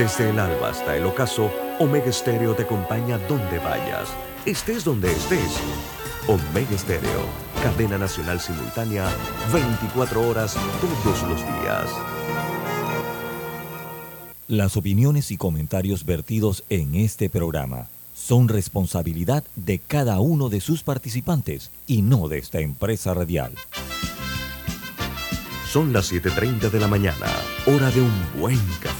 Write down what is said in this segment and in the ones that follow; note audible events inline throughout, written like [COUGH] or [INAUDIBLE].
Desde el alba hasta el ocaso, Omega Stereo te acompaña donde vayas, estés donde estés. Omega Stereo, cadena nacional simultánea, 24 horas todos los días. Las opiniones y comentarios vertidos en este programa son responsabilidad de cada uno de sus participantes y no de esta empresa radial. Son las 7.30 de la mañana, hora de un buen café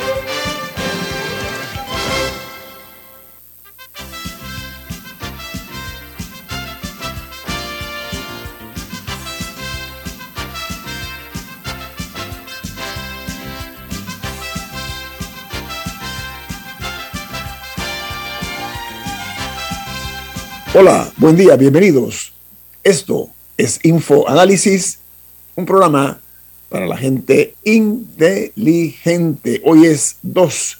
Hola, buen día, bienvenidos. Esto es Info Análisis, un programa para la gente inteligente. Hoy es 2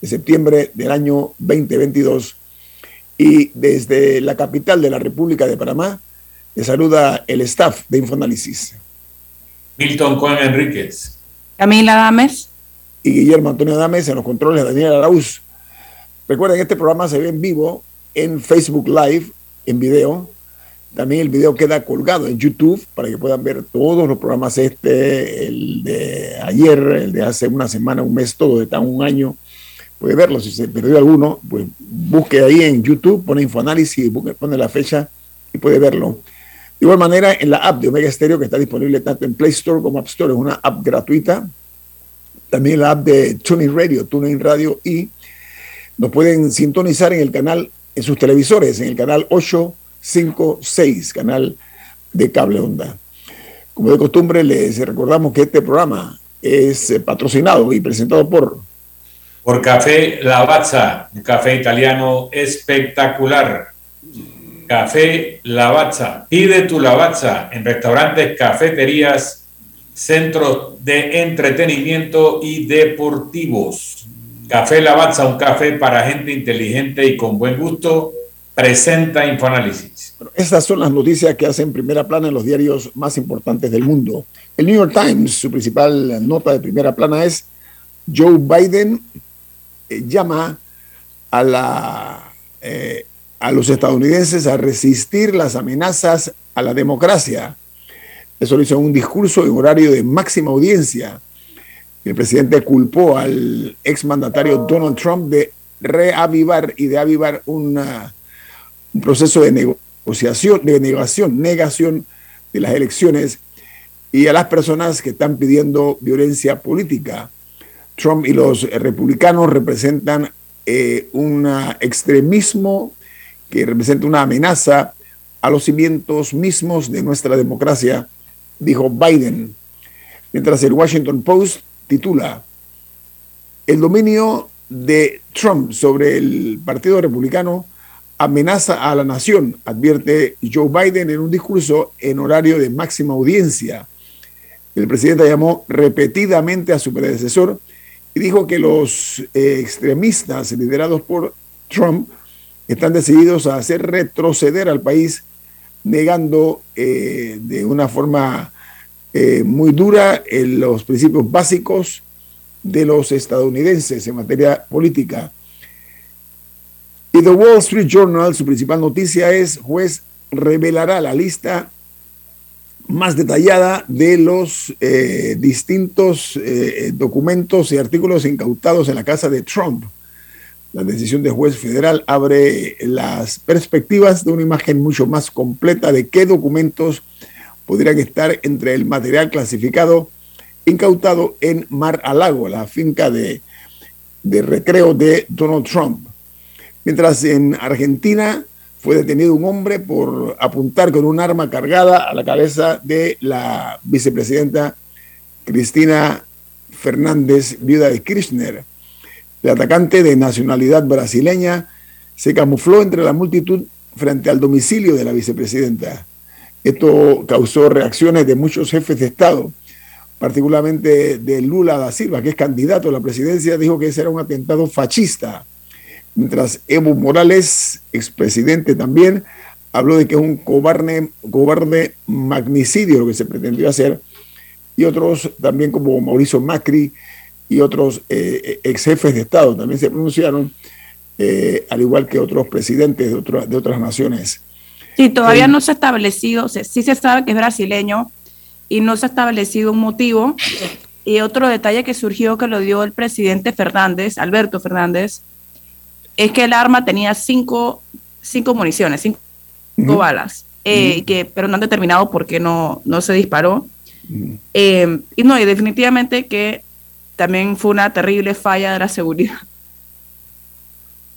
de septiembre del año 2022 y desde la capital de la República de Panamá le saluda el staff de Infoanálisis. Milton Juan Enríquez. Camila Dames. Y Guillermo Antonio Dames en los controles de Daniel Arauz. Recuerden, este programa se ve en vivo en Facebook Live, en video. También el video queda colgado en YouTube para que puedan ver todos los programas este, el de ayer, el de hace una semana, un mes, todo, de tan un año. Puede verlo, si se perdió alguno, pues busque ahí en YouTube, pone Infoanálisis, pone la fecha y puede verlo. De igual manera, en la app de Omega Stereo, que está disponible tanto en Play Store como App Store, es una app gratuita. También la app de Tuning Radio, Tuning Radio, y nos pueden sintonizar en el canal en sus televisores, en el canal 856, canal de cable onda. Como de costumbre, les recordamos que este programa es eh, patrocinado y presentado por... Por Café Lavazza, un café italiano espectacular. Café Lavazza. Pide tu Lavazza en restaurantes, cafeterías, centros de entretenimiento y deportivos. Café Lavazza, un café para gente inteligente y con buen gusto, presenta Infoanálisis. estas son las noticias que hacen primera plana en los diarios más importantes del mundo. El New York Times, su principal nota de primera plana es Joe Biden eh, llama a, la, eh, a los estadounidenses a resistir las amenazas a la democracia. Eso lo hizo en un discurso en horario de máxima audiencia el presidente culpó al exmandatario Donald Trump de reavivar y de avivar un proceso de negociación, de negación, negación de las elecciones y a las personas que están pidiendo violencia política. Trump y los republicanos representan eh, un extremismo que representa una amenaza a los cimientos mismos de nuestra democracia, dijo Biden. Mientras el Washington Post titula El dominio de Trump sobre el Partido Republicano amenaza a la nación, advierte Joe Biden en un discurso en horario de máxima audiencia. El presidente llamó repetidamente a su predecesor y dijo que los eh, extremistas liderados por Trump están decididos a hacer retroceder al país, negando eh, de una forma eh, muy dura en los principios básicos de los estadounidenses en materia política. Y The Wall Street Journal, su principal noticia es, juez revelará la lista más detallada de los eh, distintos eh, documentos y artículos incautados en la casa de Trump. La decisión del juez federal abre las perspectivas de una imagen mucho más completa de qué documentos podrían estar entre el material clasificado incautado en Mar a Lago, la finca de, de recreo de Donald Trump. Mientras en Argentina fue detenido un hombre por apuntar con un arma cargada a la cabeza de la vicepresidenta Cristina Fernández, viuda de Kirchner. El atacante de nacionalidad brasileña se camufló entre la multitud frente al domicilio de la vicepresidenta. Esto causó reacciones de muchos jefes de Estado. particularmente de Lula da Silva, que es candidato a la presidencia, dijo que ese era un atentado fascista. Mientras Evo Morales, expresidente también, habló de que es un cobarde, cobarde magnicidio lo que se pretendió hacer. Y otros también como Mauricio Macri y otros eh, ex jefes de Estado también se pronunciaron, eh, al igual que otros presidentes de, de otras naciones. Sí, todavía no se ha establecido, sí se sabe que es brasileño y no se ha establecido un motivo. Y otro detalle que surgió que lo dio el presidente Fernández, Alberto Fernández, es que el arma tenía cinco, cinco municiones, cinco, balas, eh, que, pero no han determinado por qué no, no se disparó. Eh, y no, y definitivamente que también fue una terrible falla de la seguridad.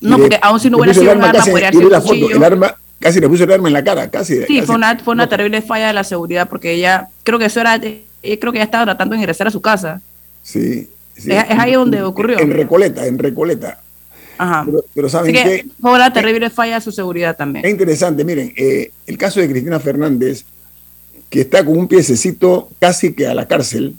No, porque aún si no hubiera sido un arma, podría ser el arma casi le puso el arma en la cara, casi. Sí, fue, una, fue una terrible falla de la seguridad porque ella, creo que eso era, creo que ella estaba tratando de ingresar a su casa. Sí. sí. Es, ahí donde ocurrió. En Recoleta, en Recoleta. Ajá. Pero, ¿saben que Fue una terrible falla de su seguridad también. Es interesante, miren, eh, el caso de Cristina Fernández, que está con un piececito casi que a la cárcel.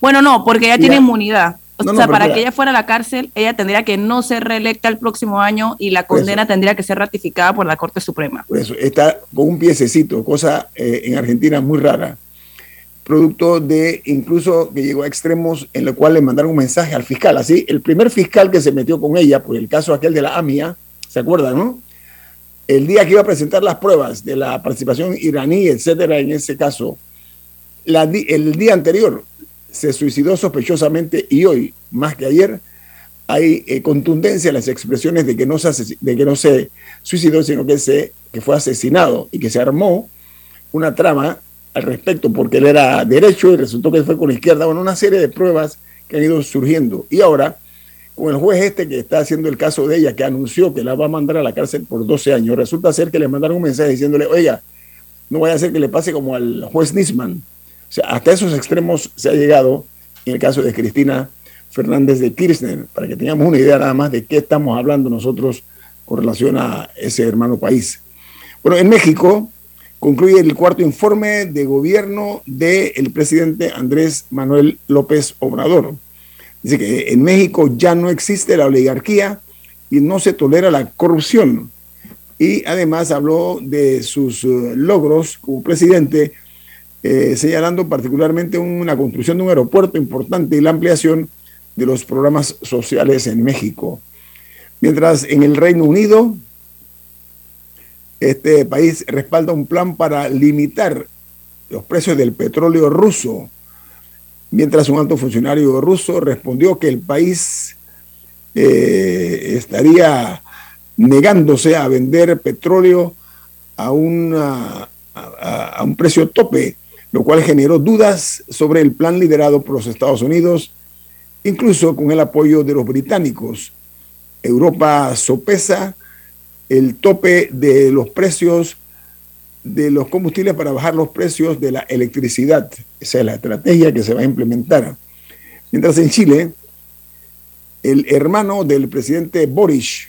Bueno, no, porque ella tiene inmunidad. O sea, para que ella fuera a la cárcel, ella tendría que no ser reelecta el próximo año y la condena tendría que ser ratificada por la Corte Suprema. Por eso, está con un piececito, cosa eh, en Argentina muy rara, producto de incluso que llegó a extremos en lo cual le mandaron un mensaje al fiscal. Así, el primer fiscal que se metió con ella, por el caso aquel de la AMIA, ¿se acuerdan, no? El día que iba a presentar las pruebas de la participación iraní, etcétera, en ese caso, el día anterior se suicidó sospechosamente y hoy, más que ayer, hay eh, contundencia en las expresiones de que, no se de que no se suicidó, sino que, se, que fue asesinado y que se armó una trama al respecto porque él era derecho y resultó que fue con la izquierda. Bueno, una serie de pruebas que han ido surgiendo. Y ahora, con el juez este que está haciendo el caso de ella, que anunció que la va a mandar a la cárcel por 12 años, resulta ser que le mandaron un mensaje diciéndole, oiga, no vaya a ser que le pase como al juez Nisman, o sea, hasta esos extremos se ha llegado en el caso de Cristina Fernández de Kirchner, para que tengamos una idea nada más de qué estamos hablando nosotros con relación a ese hermano país. Bueno, en México concluye el cuarto informe de gobierno del presidente Andrés Manuel López Obrador. Dice que en México ya no existe la oligarquía y no se tolera la corrupción. Y además habló de sus eh, logros como presidente eh, señalando particularmente una construcción de un aeropuerto importante y la ampliación de los programas sociales en México. Mientras en el Reino Unido, este país respalda un plan para limitar los precios del petróleo ruso, mientras un alto funcionario ruso respondió que el país eh, estaría negándose a vender petróleo a, a un precio tope lo cual generó dudas sobre el plan liderado por los Estados Unidos, incluso con el apoyo de los británicos. Europa sopesa el tope de los precios de los combustibles para bajar los precios de la electricidad. Esa es la estrategia que se va a implementar. Mientras en Chile, el hermano del presidente Boris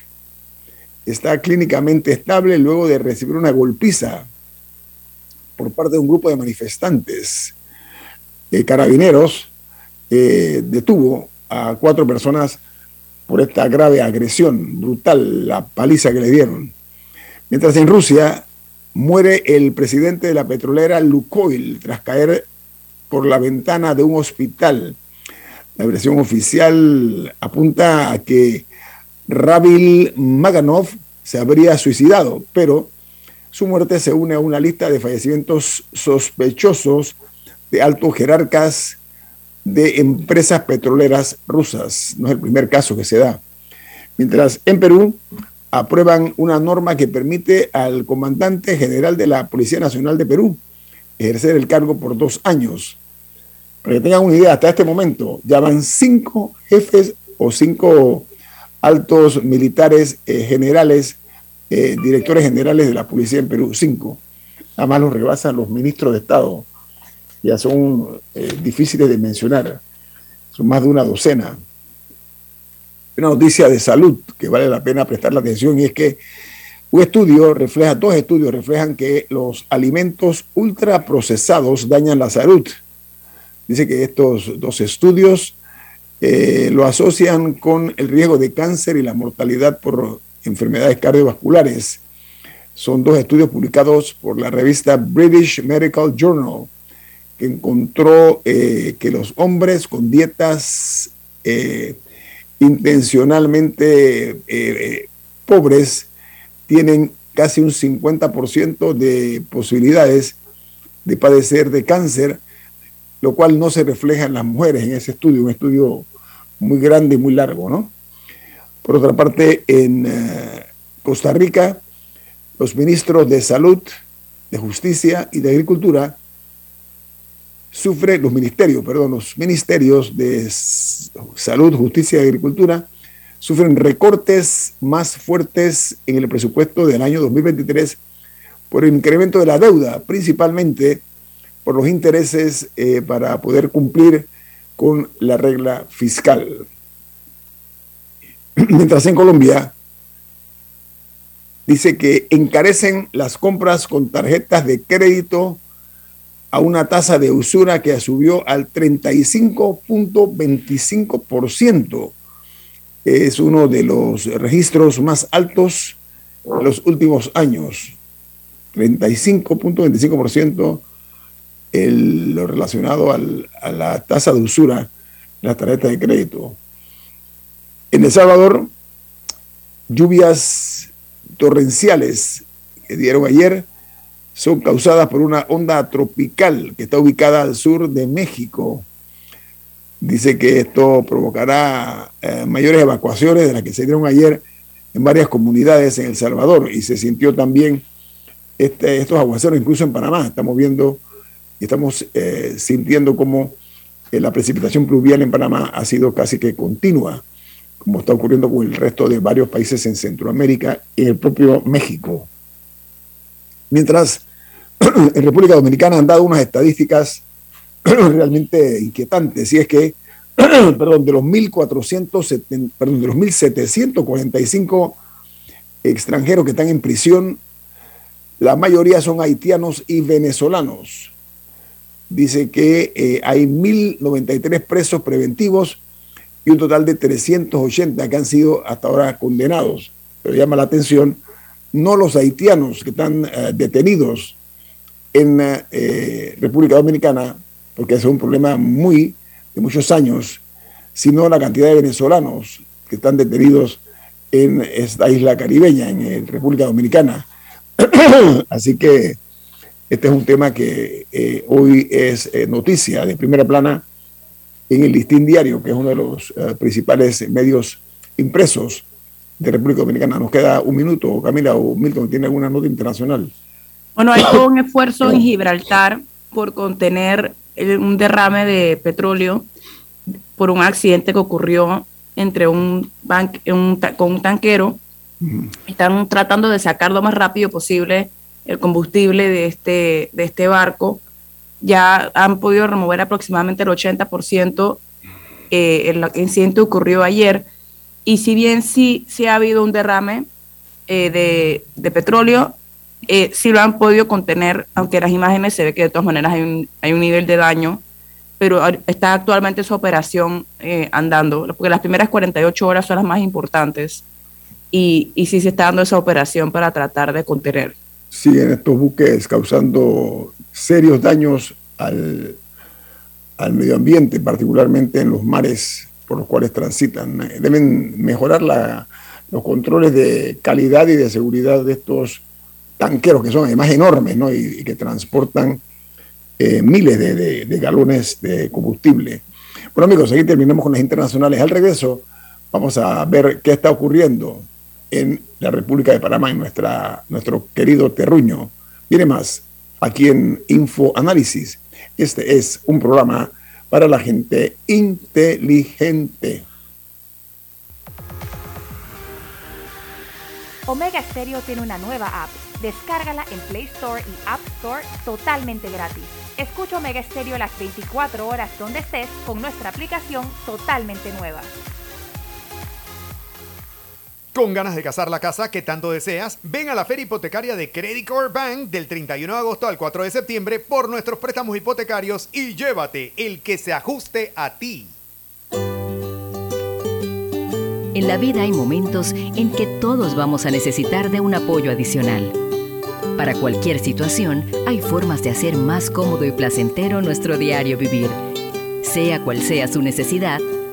está clínicamente estable luego de recibir una golpiza por parte de un grupo de manifestantes. de carabineros eh, detuvo a cuatro personas por esta grave agresión brutal, la paliza que le dieron. Mientras en Rusia muere el presidente de la petrolera Lukoil tras caer por la ventana de un hospital. La versión oficial apunta a que Ravil Maganov se habría suicidado, pero su muerte se une a una lista de fallecimientos sospechosos de altos jerarcas de empresas petroleras rusas. No es el primer caso que se da. Mientras en Perú aprueban una norma que permite al comandante general de la Policía Nacional de Perú ejercer el cargo por dos años. Para que tengan una idea, hasta este momento ya van cinco jefes o cinco altos militares eh, generales eh, directores generales de la policía en Perú, cinco. Además los rebasan los ministros de Estado. Ya son eh, difíciles de mencionar. Son más de una docena. Una noticia de salud que vale la pena prestar la atención y es que un estudio refleja, dos estudios reflejan que los alimentos ultraprocesados dañan la salud. Dice que estos dos estudios eh, lo asocian con el riesgo de cáncer y la mortalidad por enfermedades cardiovasculares. Son dos estudios publicados por la revista British Medical Journal, que encontró eh, que los hombres con dietas eh, intencionalmente pobres tienen casi un 50% de posibilidades de padecer de cáncer lo cual no se refleja en las mujeres en ese estudio, un estudio muy grande y muy largo, ¿no? Por otra parte, en eh, Costa Rica, los ministros de Salud, de Justicia y de Agricultura sufren, los ministerios, perdón, los ministerios de Salud, Justicia y Agricultura sufren recortes más fuertes en el presupuesto del año 2023 por el incremento de la deuda, principalmente por los intereses eh, para poder cumplir con la regla fiscal. [CLEARS THROAT] Mientras en Colombia dice que encarecen las compras con tarjetas de crédito a una tasa de usura que subió al 35.25%. Es uno de los registros más altos de los últimos años. 35.25% lo relacionado a la tasa de usura de las tarjetas de crédito. En El Salvador, lluvias torrenciales que dieron ayer son causadas por una onda tropical que está ubicada al sur de México. Dice que esto provocará eh, mayores evacuaciones de las que se dieron ayer en varias comunidades en El Salvador y se sintió también este, estos aguaceros incluso en Panamá. Estamos viendo y estamos eh, sintiendo como eh, la precipitación pluvial en Panamá ha sido casi que continua, como está ocurriendo con el resto de varios países en Centroamérica y el propio México. Mientras [CLEARS THROAT] en República Dominicana han dado unas estadísticas [CLEARS THROAT] realmente inquietantes, y es que, [CLEARS THROAT] perdón, de los 1.470, perdón, de los 1.745 extranjeros que están en prisión, la mayoría son haitianos y venezolanos dice que eh, hay 1.093 presos preventivos y un total de 380 que han sido hasta ahora condenados. Pero llama la atención no los haitianos que están eh, detenidos en eh, República Dominicana, porque es un problema muy de muchos años, sino la cantidad de venezolanos que están detenidos en esta isla caribeña, en República Dominicana. [CLEARS THROAT] Así que este es un tema que eh, hoy es eh, noticia de primera plana en el Listín Diario, que es uno de los eh, principales medios impresos de República Dominicana. Nos queda un minuto, Camila o Milton, ¿tiene alguna nota internacional? Bueno, hay todo un esfuerzo en Gibraltar por contener un derrame de petróleo por un accidente que ocurrió entre un, con un tanquero. Están tratando de sacar lo más rápido posible el combustible de este, de este barco. Ya han podido remover aproximadamente el 80%. Eh, el incidente ocurrió ayer. Y si bien sí, sí ha habido un derrame eh, de, petróleo, eh, sí lo han podido contener, aunque las imágenes se ve que de todas maneras hay un, hay un nivel de daño, pero está actualmente su operación eh, andando, porque las primeras 48 horas son las más importantes y, y sí se está dando esa operación para tratar de contener siguen estos buques causando serios daños al, al medio ambiente, particularmente en los mares por los cuales transitan. Deben mejorar la, los controles de calidad y de seguridad de estos tanqueros que son además enormes ¿no? y, que transportan eh, miles de, de, galones de combustible. Bueno amigos, aquí terminamos con las internacionales. Al regreso vamos a ver qué está ocurriendo en la República de Panamá, en nuestra, nuestro querido terruño. Viene más aquí en Info Análisis. Este es un programa para la gente inteligente. Omega Stereo tiene una nueva app. Descárgala en Play Store y App Store totalmente gratis. Escucha Omega Stereo las 24 horas donde estés con nuestra aplicación totalmente nueva. Con ganas de casar la casa que tanto deseas, ven a la feria hipotecaria de Credit Core Bank del 31 de agosto al 4 de septiembre por nuestros préstamos hipotecarios y llévate el que se ajuste a ti. En la vida hay momentos en que todos vamos a necesitar de un apoyo adicional. Para cualquier situación, hay formas de hacer más cómodo y placentero nuestro diario vivir. Sea cual sea su necesidad,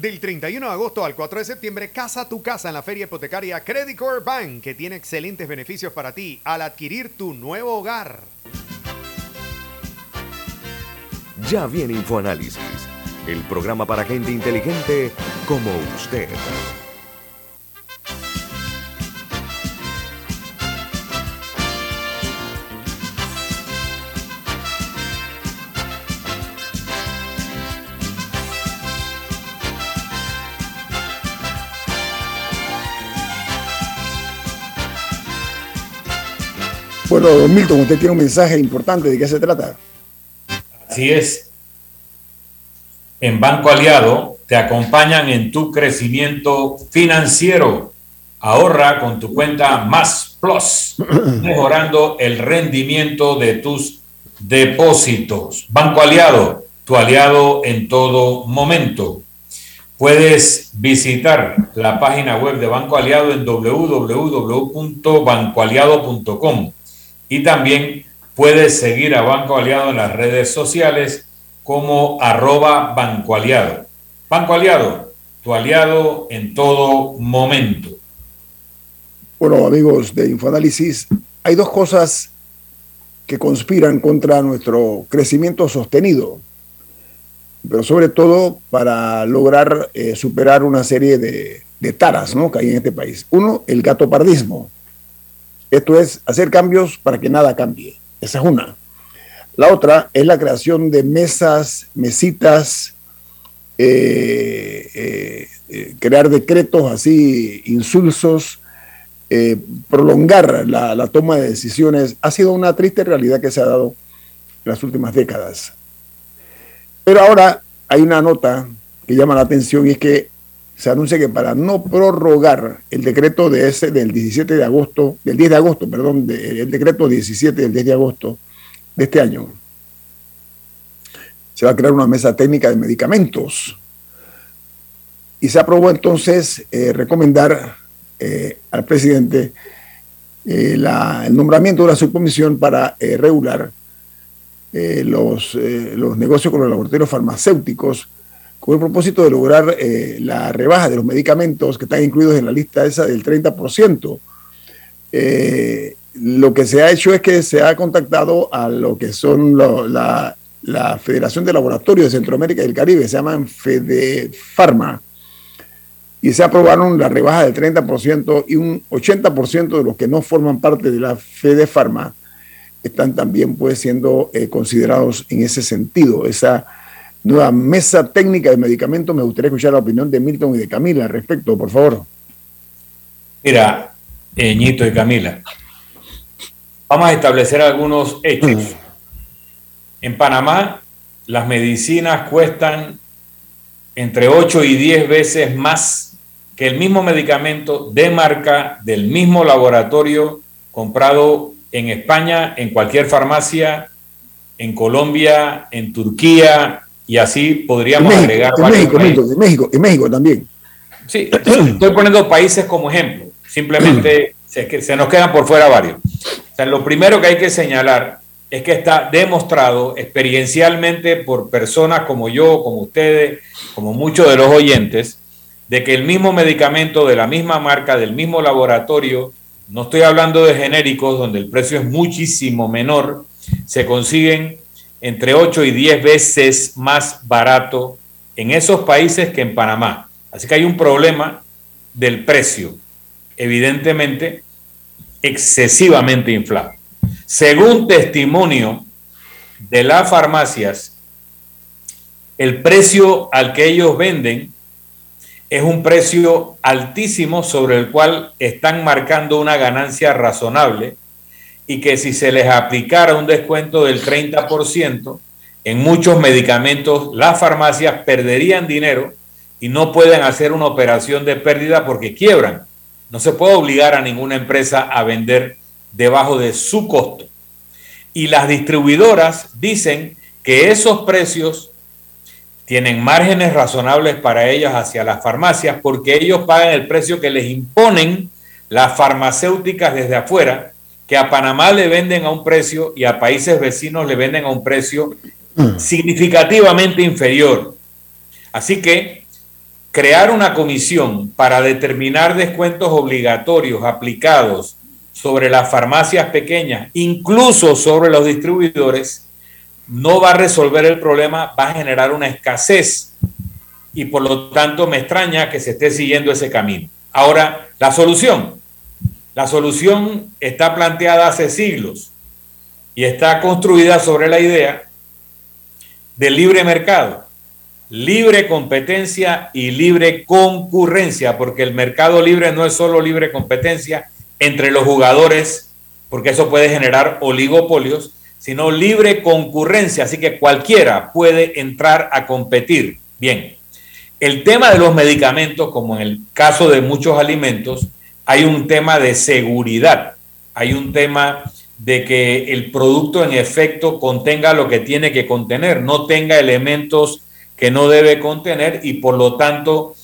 Del 31 de agosto al 4 de septiembre, casa tu casa en la feria hipotecaria Credit Core Bank, que tiene excelentes beneficios para ti al adquirir tu nuevo hogar. Ya viene InfoAnálisis, el programa para gente inteligente como usted. Bueno, don Milton, usted tiene un mensaje importante. ¿De qué se trata? Así es. En Banco Aliado te acompañan en tu crecimiento financiero. Ahorra con tu cuenta Más Plus, [CLEARS THROAT] mejorando el rendimiento de tus depósitos. Banco Aliado, tu aliado en todo momento. Puedes visitar la página web de Banco Aliado en www.bancoaliado.com y también puedes seguir a Banco Aliado en las redes sociales como arroba Banco Aliado. Banco Aliado, tu aliado en todo momento. Bueno, amigos de Infoanálisis, hay dos cosas que conspiran contra nuestro crecimiento sostenido, pero sobre todo para lograr eh, superar una serie de, de taras ¿no? que hay en este país. Uno, el gatopardismo. Esto es hacer cambios para que nada cambie. Esa es una. La otra es la creación de mesas, mesitas, eh, eh, eh, crear decretos así insulsos, prolongar la, la, toma de decisiones. Ha sido una triste realidad que se ha dado en las últimas décadas. Pero ahora hay una nota que llama la atención y es que se anuncia que para no prorrogar el decreto de ese del 17 de agosto, del 10 de agosto, perdón, de, decreto 17 del 10 de agosto de este año, se va a crear una mesa técnica de medicamentos. Y se aprobó entonces eh, recomendar eh, al presidente eh, el nombramiento de una subcomisión para regular los, los negocios con los laboratorios farmacéuticos con el propósito de lograr eh, la rebaja de los medicamentos que están incluidos en la lista esa del 30%. Eh, lo que se ha hecho es que se ha contactado a lo que son la, la, Federación de Laboratorios de Centroamérica y el Caribe, se llaman FedePharma, y se aprobaron la rebaja del 30% y un 80% de los que no forman parte de la FedePharma están también pues siendo eh, considerados en ese sentido. Esa nueva mesa técnica de medicamentos. Me gustaría escuchar la opinión de Milton y de Camila al respecto, por favor. Mira, Ñito y Camila, vamos a establecer algunos hechos. En Panamá, las medicinas cuestan entre 8 y 10 veces más que el mismo medicamento de marca del mismo laboratorio comprado en España, en cualquier farmacia, en Colombia, en Turquía, y así podríamos en agregar en México, México, en México, en México también. Sí, estoy poniendo países como ejemplo. Simplemente se, se nos quedan por fuera varios. O sea, lo primero que hay que señalar es que está demostrado experiencialmente por personas como yo, como ustedes, como muchos de los oyentes, de que el mismo medicamento de la misma marca, del mismo laboratorio, no estoy hablando de genéricos donde el precio es muchísimo menor, se consiguen entre 8 y 10 veces más barato en esos países que en Panamá. Así que hay un problema del precio, evidentemente excesivamente inflado. Según testimonio de las farmacias, el precio al que ellos venden es un precio altísimo sobre el cual están marcando una ganancia razonable y que si se les aplicara un descuento del 30%, en muchos medicamentos las farmacias perderían dinero y no pueden hacer una operación de pérdida porque quiebran. No se puede obligar a ninguna empresa a vender debajo de su costo. Y las distribuidoras dicen que esos precios tienen márgenes razonables para ellas hacia las farmacias porque ellos pagan el precio que les imponen las farmacéuticas desde afuera, que a Panamá le venden a un precio y a países vecinos le venden a un precio significativamente inferior. Así que crear una comisión para determinar descuentos obligatorios aplicados sobre las farmacias pequeñas, incluso sobre los distribuidores, no va a resolver el problema, va a generar una escasez y por lo tanto me extraña que se esté siguiendo ese camino. Ahora, la solución. La solución está planteada hace siglos y está construida sobre la idea del libre mercado libre competencia y libre concurrencia, porque el mercado libre no es solo libre competencia entre los jugadores, porque eso puede generar oligopolios, sino libre concurrencia, así que cualquiera puede entrar a competir. Bien, el tema de los medicamentos, como en el caso de muchos alimentos, hay un tema de seguridad, hay un tema de que el producto en efecto contenga lo que tiene que contener, no tenga elementos que no debe contener y por lo tanto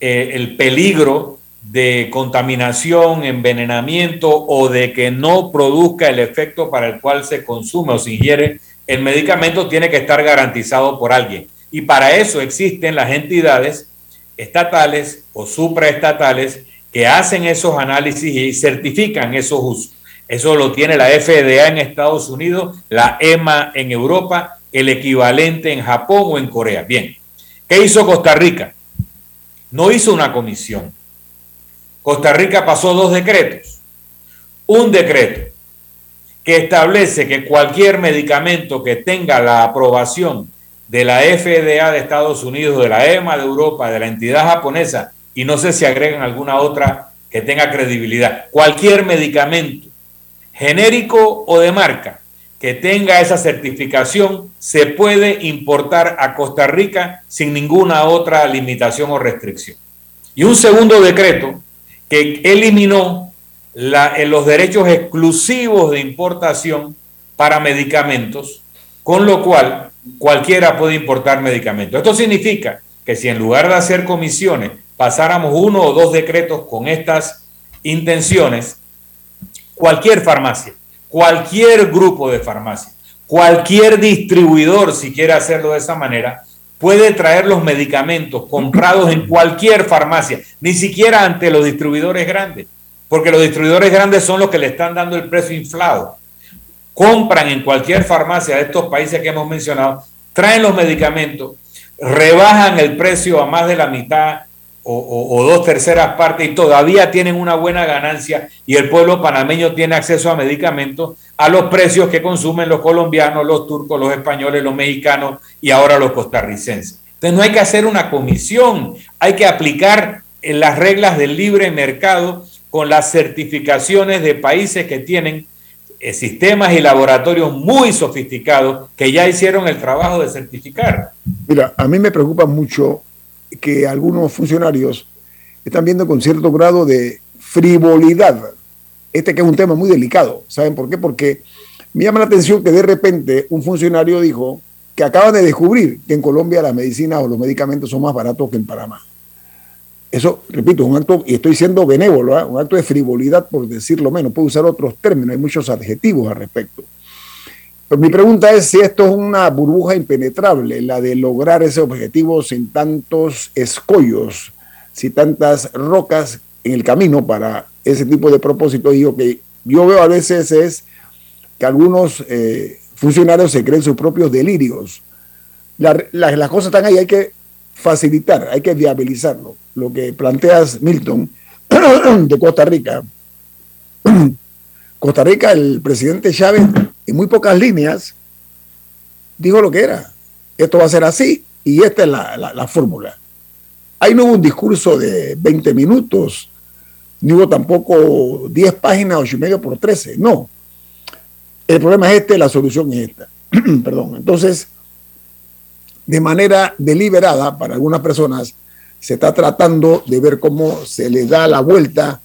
eh, el peligro de contaminación, envenenamiento o de que no produzca el efecto para el cual se consume o se ingiere el medicamento tiene que estar garantizado por alguien. Y para eso existen las entidades estatales o supraestatales que hacen esos análisis y certifican esos usos. Eso lo tiene la FDA en Estados Unidos, la EMA en Europa el equivalente en Japón o en Corea. Bien, ¿qué hizo Costa Rica? No hizo una comisión. Costa Rica pasó dos decretos. Un decreto que establece que cualquier medicamento que tenga la aprobación de la FDA de Estados Unidos, de la EMA de Europa, de la entidad japonesa, y no sé si agregan alguna otra que tenga credibilidad, cualquier medicamento genérico o de marca que tenga esa certificación se puede importar a Costa Rica sin ninguna otra limitación o restricción. Y un segundo decreto que eliminó los derechos exclusivos de importación para medicamentos, con lo cual cualquiera puede importar medicamentos. Esto significa que si en lugar de hacer comisiones pasáramos uno o dos decretos con estas intenciones, cualquier farmacia cualquier grupo de farmacia, cualquier distribuidor, si quiere hacerlo de esa manera, puede traer los medicamentos comprados en cualquier farmacia, ni siquiera ante los distribuidores grandes, porque los distribuidores grandes son los que le están dando el precio inflado. Compran en cualquier farmacia de estos países que hemos mencionado, traen los medicamentos, rebajan el precio a más de la mitad o, dos terceras partes y todavía tienen una buena ganancia y el pueblo panameño tiene acceso a medicamentos a los precios que consumen los colombianos, los turcos, los españoles, los mexicanos y ahora los costarricenses. Entonces no hay que hacer una comisión, hay que aplicar las reglas del libre mercado con las certificaciones de países que tienen eh, sistemas y laboratorios muy sofisticados que ya hicieron el trabajo de certificar. Mira, a mí me preocupa mucho que algunos funcionarios están viendo con cierto grado de frivolidad. Este que es un tema muy delicado. ¿Saben por qué? Porque me llama la atención que de repente un funcionario dijo que acaban de descubrir que en Colombia las medicinas o los medicamentos son más baratos que en Panamá. Eso, repito, un acto, y estoy siendo benévolo, ¿ah? un acto de frivolidad por decirlo menos, puedo usar otros términos, hay muchos adjetivos al respecto. Pero mi pregunta es si esto es una burbuja impenetrable, la de lograr ese objetivo sin tantos escollos, sin tantas rocas en el camino para ese tipo de propósitos. Y lo que yo veo a veces es que algunos eh, funcionarios se creen sus propios delirios. las cosas están ahí, hay que facilitar, hay que viabilizarlo. Lo que planteas, Milton, [CLEARS THROAT] de Costa Rica. [CLEARS THROAT] Costa Rica, el presidente Chávez, en muy pocas líneas, dijo lo que era. Esto va a ser así y esta es la, fórmula. Ahí no hubo un discurso de 20 minutos, ni hubo tampoco 10 páginas, 8 y medio por 13. No. El problema es este, la solución es esta. [CLEARS THROAT] Perdón. Entonces, de manera deliberada para algunas personas, se está tratando de ver cómo se le da la vuelta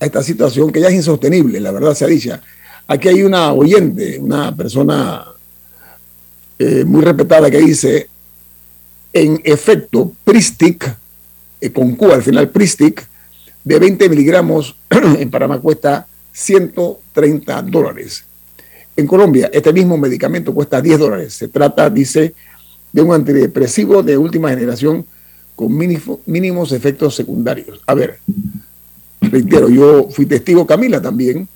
a esta situación que ya es insostenible, la verdad se ha dicho. Aquí hay una oyente, una persona eh, muy respetada que dice, en efecto, Pristic, eh, con Q al final, Pristic, de 20 miligramos [CLEARS THROAT] en Panamá cuesta 130 dólares. En Colombia, este mismo medicamento cuesta 10 dólares. Se trata, dice, de un antidepresivo de última generación con mínimos efectos secundarios. A ver, reitero, yo fui testigo, Camila también,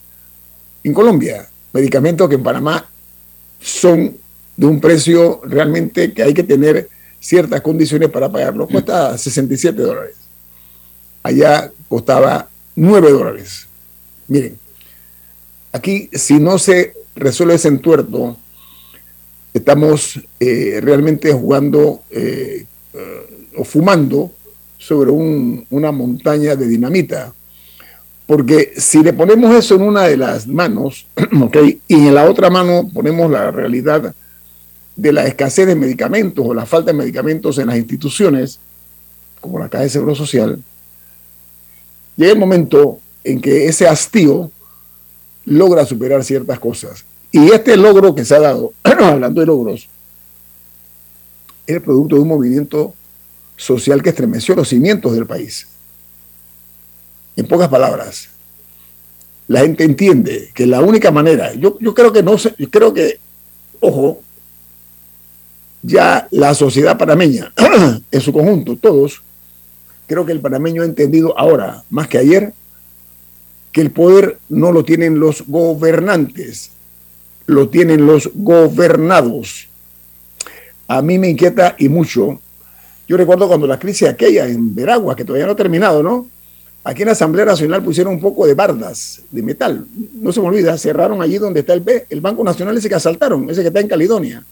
en Colombia, medicamentos que en Panamá son de un precio realmente que hay que tener ciertas condiciones para pagarlo. Cuesta 67 dólares. Allá costaba 9 dólares. Miren, aquí si no se resuelve ese entuerto, estamos eh, realmente jugando eh, eh, o fumando sobre una montaña de dinamita. Porque si le ponemos eso en una de las manos, [CLEARS THROAT] y en la otra mano ponemos la realidad de la escasez de medicamentos o la falta de medicamentos en las instituciones, como la Caja de Seguro Social, llega el momento en que ese hastío logra superar ciertas cosas. Y este logro que se ha dado, [CLEARS THROAT] hablando de logros, es el producto de un movimiento social que estremeció los cimientos del país. En pocas palabras, la gente entiende que la única manera, yo, yo creo que no sé, yo creo que, ojo, ya la sociedad panameña, [CLEARS THROAT] en su conjunto, todos, creo que el panameño ha entendido ahora, más que ayer, que el poder no lo tienen los gobernantes, lo tienen los gobernados. A mí me inquieta y mucho. Yo recuerdo cuando la crisis aquella en Veragua, que todavía no ha terminado, ¿no? Aquí en la Asamblea Nacional pusieron un poco de bardas de metal. No se me olvida, cerraron allí donde está el, el Banco Nacional, ese que asaltaron, ese que está en Caledonia.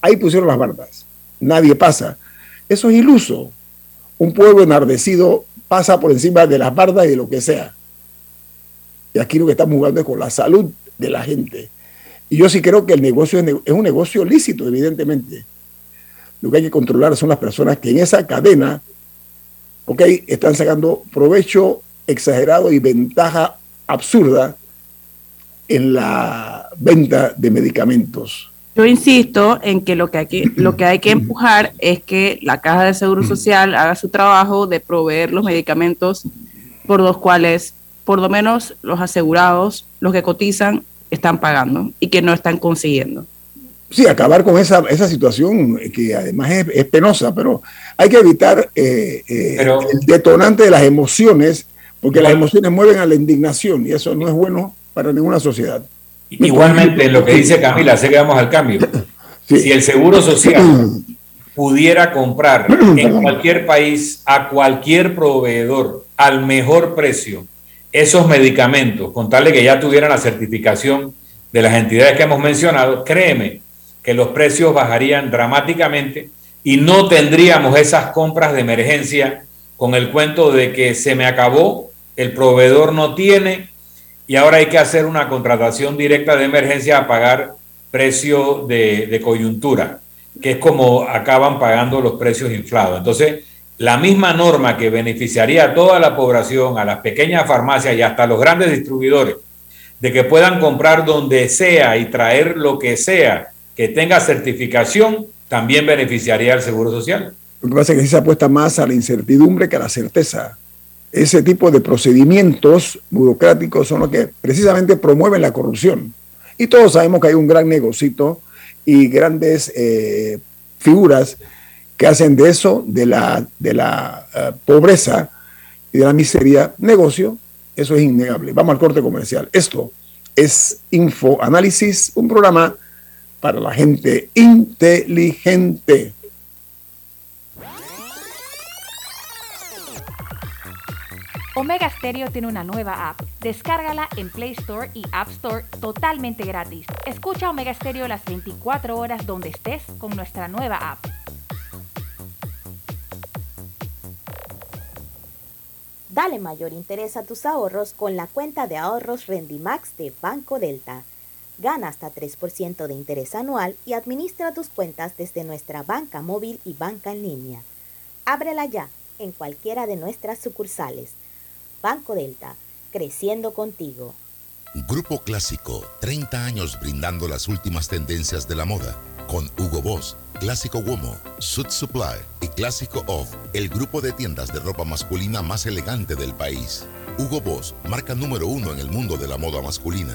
Ahí pusieron las bardas. Nadie pasa. Eso es iluso. Un pueblo enardecido pasa por encima de las bardas y de lo que sea. Y aquí lo que estamos jugando es con la salud de la gente. Y yo sí creo que el negocio es un negocio lícito, evidentemente. Lo que hay que controlar son las personas que en esa cadena, ok, están sacando provecho exagerado y ventaja absurda en la venta de medicamentos. Yo insisto en que lo que hay que, lo que, hay que empujar es que la Caja de Seguro Social haga su trabajo de proveer los medicamentos por los cuales, por lo menos los asegurados, los que cotizan, están pagando y que no están consiguiendo. Sí, acabar con esa, esa situación que además es, penosa, pero hay que evitar eh, eh, el detonante de las emociones, porque las emociones mueven a la indignación y eso no es bueno para ninguna sociedad. Igualmente, en lo que dice Camila, sé que vamos al cambio. Si el Seguro Social [CLEARS THROAT] pudiera comprar [CLEARS THROAT] en cualquier país a cualquier proveedor al mejor precio esos medicamentos, con tal de que ya tuvieran la certificación de las entidades que hemos mencionado, créeme que los precios bajarían dramáticamente y no tendríamos esas compras de emergencia con el cuento de que se me acabó, el proveedor no tiene y ahora hay que hacer una contratación directa de emergencia a pagar precio de, coyuntura, que es como acaban pagando los precios inflados. Entonces, la misma norma que beneficiaría a toda la población, a las pequeñas farmacias y hasta a los grandes distribuidores, de que puedan comprar donde sea y traer lo que sea que tenga certificación, también beneficiaría al Seguro Social. Lo que pasa es que se apuesta más a la incertidumbre que a la certeza. Ese tipo de procedimientos burocráticos son los que precisamente promueven la corrupción. Y todos sabemos que hay un gran negocito y grandes eh, figuras que hacen de eso, de la, de la eh, pobreza y de la miseria, negocio. Eso es innegable. Vamos al corte comercial. Esto es Info Análisis, un programa para la gente inteligente. Omega Stereo tiene una nueva app. Descárgala en Play Store y App Store totalmente gratis. Escucha Omega Stereo las 24 horas donde estés con nuestra nueva app. Dale mayor interés a tus ahorros con la cuenta de ahorros Rendimax de Banco Delta. Gana hasta 3% de interés anual y administra tus cuentas desde nuestra banca móvil y banca en línea. Ábrela ya en cualquiera de nuestras sucursales. Banco Delta, creciendo contigo. Grupo Clásico, 30 años brindando las últimas tendencias de la moda. Con Hugo Boss, Clásico Womo, Suit Supply y Clásico Off, el grupo de tiendas de ropa masculina más elegante del país. Hugo Boss, marca número uno en el mundo de la moda masculina.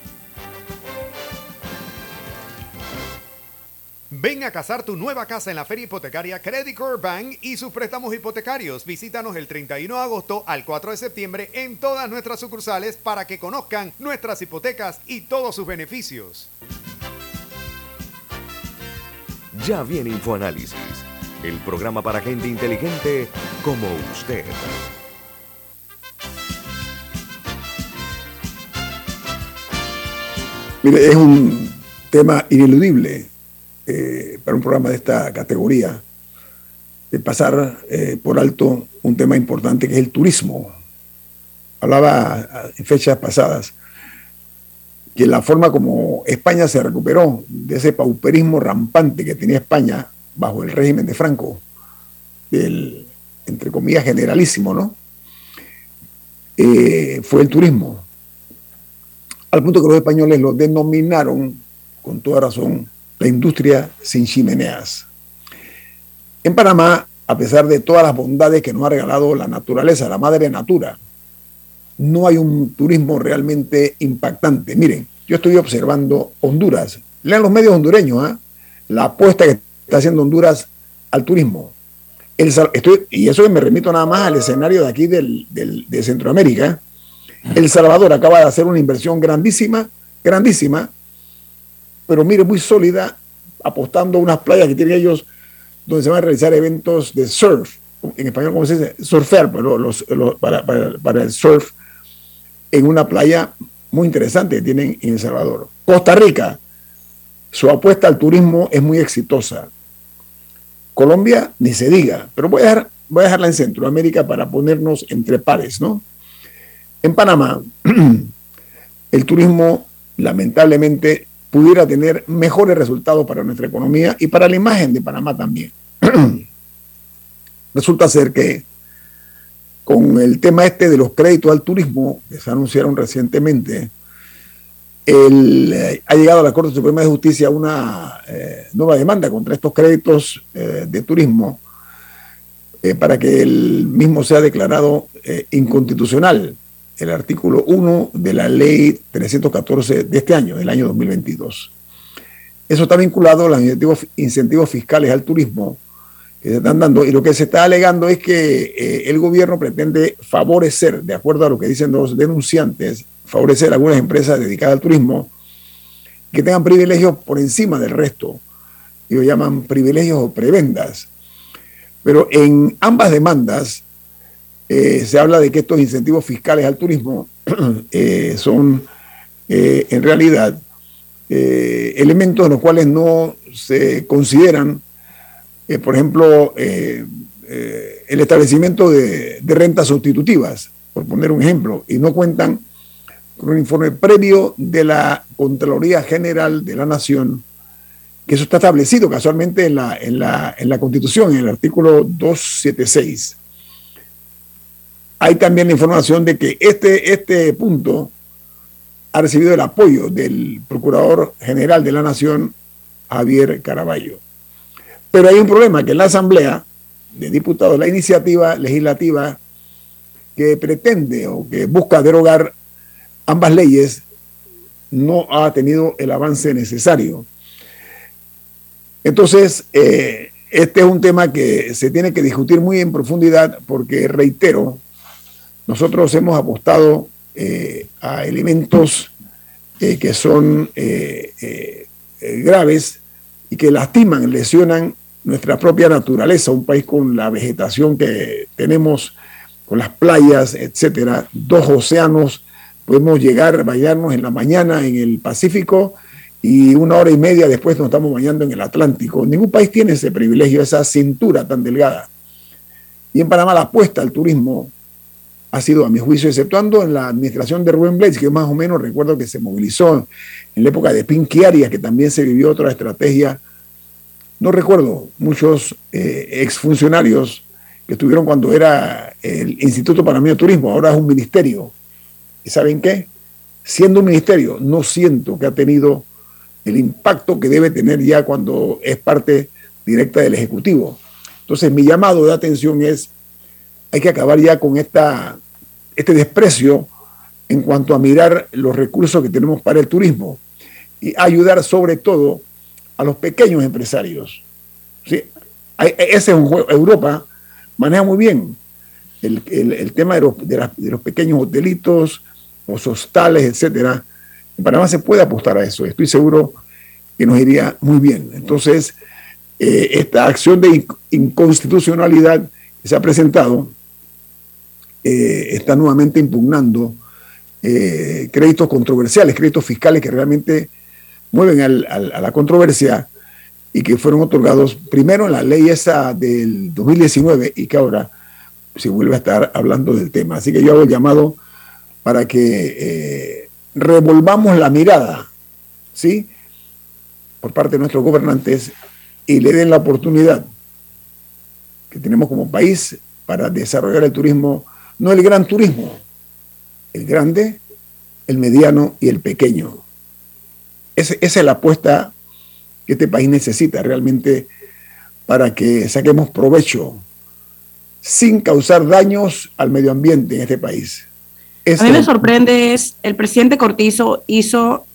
Ven a casar tu nueva casa en la Feria Hipotecaria Credit Core Bank y sus préstamos hipotecarios. Visítanos el 31 de agosto al 4 de septiembre en todas nuestras sucursales para que conozcan nuestras hipotecas y todos sus beneficios. Ya viene Infoanálisis, el programa para gente inteligente como usted. Mire, es un tema ineludible eh, para un programa de esta categoría, de pasar eh, por alto un tema importante que es el turismo. Hablaba en fechas pasadas que la forma como España se recuperó de ese pauperismo rampante que tenía España bajo el régimen de Franco, del, entre comillas, generalísimo, ¿no? Eh, fue el turismo. Al punto que los españoles lo denominaron, con toda razón, la industria sin chimeneas. En Panamá, a pesar de todas las bondades que nos ha regalado la naturaleza, la madre natura, no hay un turismo realmente impactante. Miren, yo estoy observando Honduras. Lean los medios hondureños, ¿ah? la apuesta que está haciendo Honduras al turismo. estoy, y eso me remito nada más al escenario de aquí de Centroamérica. El Salvador acaba de hacer una inversión grandísima, grandísima, pero mire, muy sólida, apostando a unas playas que tienen ellos donde se van a realizar eventos de surf. En español, ¿cómo se dice? Surfear, pero los, para, para el surf en una playa muy interesante que tienen en El Salvador. Costa Rica, su apuesta al turismo es muy exitosa. Colombia, ni se diga, pero voy a, dejar, voy a dejarla en Centroamérica para ponernos entre pares, ¿no? En Panamá, [CLEARS THROAT] el turismo lamentablemente pudiera tener mejores resultados para nuestra economía y para la imagen de Panamá también. [CLEARS THROAT] Resulta ser que con el tema este de los créditos al turismo que se anunciaron recientemente, eh, ha llegado a la Corte Suprema de Justicia una eh, nueva demanda contra estos créditos eh, de turismo para que el mismo sea declarado inconstitucional, el artículo 1 de la ley 314 de este año, del año 2022. Eso está vinculado a los incentivos, incentivos fiscales al turismo que se están dando y lo que se está alegando es que eh, el gobierno pretende favorecer, de acuerdo a lo que dicen los denunciantes, favorecer algunas empresas dedicadas al turismo que tengan privilegios por encima del resto. Ellos llaman privilegios o prebendas. Pero en ambas demandas eh, se habla de que estos incentivos fiscales al turismo [CLEARS THROAT] eh, son en realidad elementos en los cuales no se consideran, por ejemplo, el establecimiento de, de rentas sustitutivas, por poner un ejemplo, y no cuentan con un informe previo de la Contraloría General de la Nación que eso está establecido casualmente en la, en la, en la Constitución, en el artículo 276. Hay también la información de que este, este punto ha recibido el apoyo del Procurador General de la Nación, Javier Caraballo. Pero hay un problema, que la Asamblea de Diputados, la iniciativa legislativa que pretende o que busca derogar ambas leyes no ha tenido el avance necesario. Entonces, eh, este es un tema que se tiene que discutir muy en profundidad porque, reitero, nosotros hemos apostado eh, a elementos eh, que son graves y que lastiman, lesionan nuestra propia naturaleza, un país con la vegetación que tenemos, con las playas, etcétera, dos océanos, podemos llegar, bañarnos en la mañana en el Pacífico y una hora y media después nos estamos bañando en el Atlántico. Ningún país tiene ese privilegio, esa cintura tan delgada. Y en Panamá la apuesta al turismo ha sido, a mi juicio, exceptuando en la administración de Rubén Blades, que más o menos recuerdo que se movilizó en la época de Pinky Arias, que también se vivió otra estrategia. No recuerdo muchos eh, exfuncionarios que estuvieron cuando era el Instituto Panameño de Turismo, ahora es un ministerio. ¿Y saben qué? Siendo un ministerio, no siento que ha tenido el impacto que debe tener ya cuando es parte directa del Ejecutivo. Entonces, mi llamado de atención es, hay que acabar ya con esta, este desprecio en cuanto a mirar los recursos que tenemos para el turismo y ayudar sobre todo a los pequeños empresarios. ¿Sí? Ese es un juego. Europa maneja muy bien el, tema de los, de, de los pequeños hotelitos, los hostales, etcétera en Panamá se puede apostar a eso. Estoy seguro que nos iría muy bien. Entonces, eh, esta acción de inconstitucionalidad que se ha presentado eh, está nuevamente impugnando eh, créditos controversiales, créditos fiscales que realmente mueven a la controversia y que fueron otorgados primero en la ley esa del 2019 y que ahora se vuelve a estar hablando del tema. Así que yo hago el llamado para que revolvamos la mirada, ¿sí? Por parte de nuestros gobernantes y le den la oportunidad que tenemos como país para desarrollar el turismo, no el gran turismo, el grande, el mediano y el pequeño. esa es la apuesta que este país necesita realmente para que saquemos provecho sin causar daños al medio ambiente en este país a mí me este, sorprende es, el presidente Cortizo hizo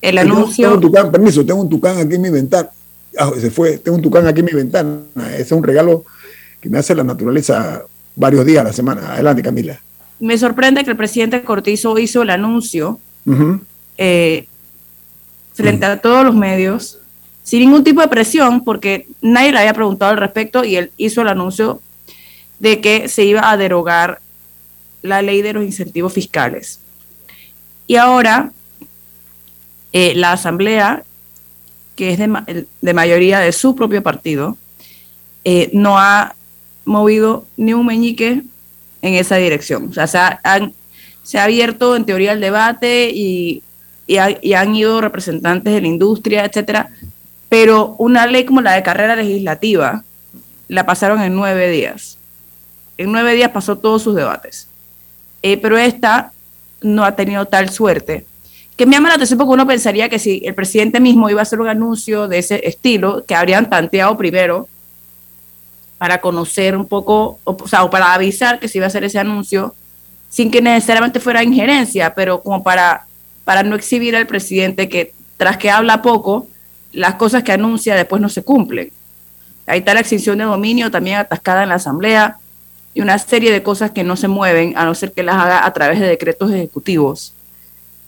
el anuncio. Tengo un tucán, permiso, tengo un tucán aquí en mi ventana. Ah, se fue, tengo un tucán aquí en mi ventana. Ese es un regalo que me hace la naturaleza varios días a la semana. Adelante, Camila. Me sorprende que el presidente Cortizo hizo el anuncio eh, frente a todos los medios, sin ningún tipo de presión, porque nadie le había preguntado al respecto y él hizo el anuncio de que se iba a derogar la ley de los incentivos fiscales. Y ahora eh, la Asamblea, que es de, mayoría de su propio partido, eh, no ha movido ni un meñique en esa dirección. O sea, se ha, se ha abierto en teoría el debate y, y, han ido representantes de la industria, etcétera, pero una ley como la de carrera legislativa la pasaron en nueve días. En nueve días pasó todos sus debates. Eh, pero esta no ha tenido tal suerte. Que me llama la atención porque uno pensaría que si el presidente mismo iba a hacer un anuncio de ese estilo, que habrían tanteado primero para conocer un poco, o, sea, o para avisar que se iba a hacer ese anuncio, sin que necesariamente fuera injerencia, pero como para, para no exhibir al presidente que tras que habla poco, las cosas que anuncia después no se cumplen. Ahí está la extinción de dominio también atascada en la Asamblea y una serie de cosas que no se mueven a no ser que las haga a través de decretos ejecutivos.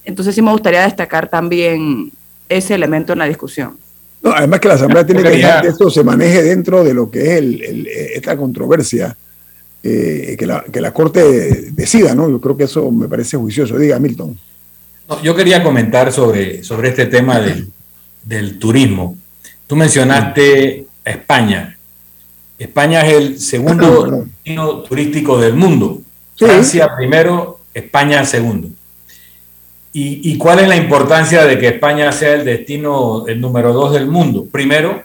Entonces sí me gustaría destacar también ese elemento en la discusión. No, además que la Asamblea tiene que dejar que esto se maneje dentro de lo que es el, esta controversia, eh, que, la, que la Corte decida, ¿no? Yo creo que eso me parece juicioso. Diga, Milton. No, yo quería comentar sobre, sobre este tema del, del turismo. Tú mencionaste España. España es el segundo destino turístico del mundo. Francia primero, España segundo. ¿Y, cuál es la importancia de que España sea el destino, número dos del mundo? Primero,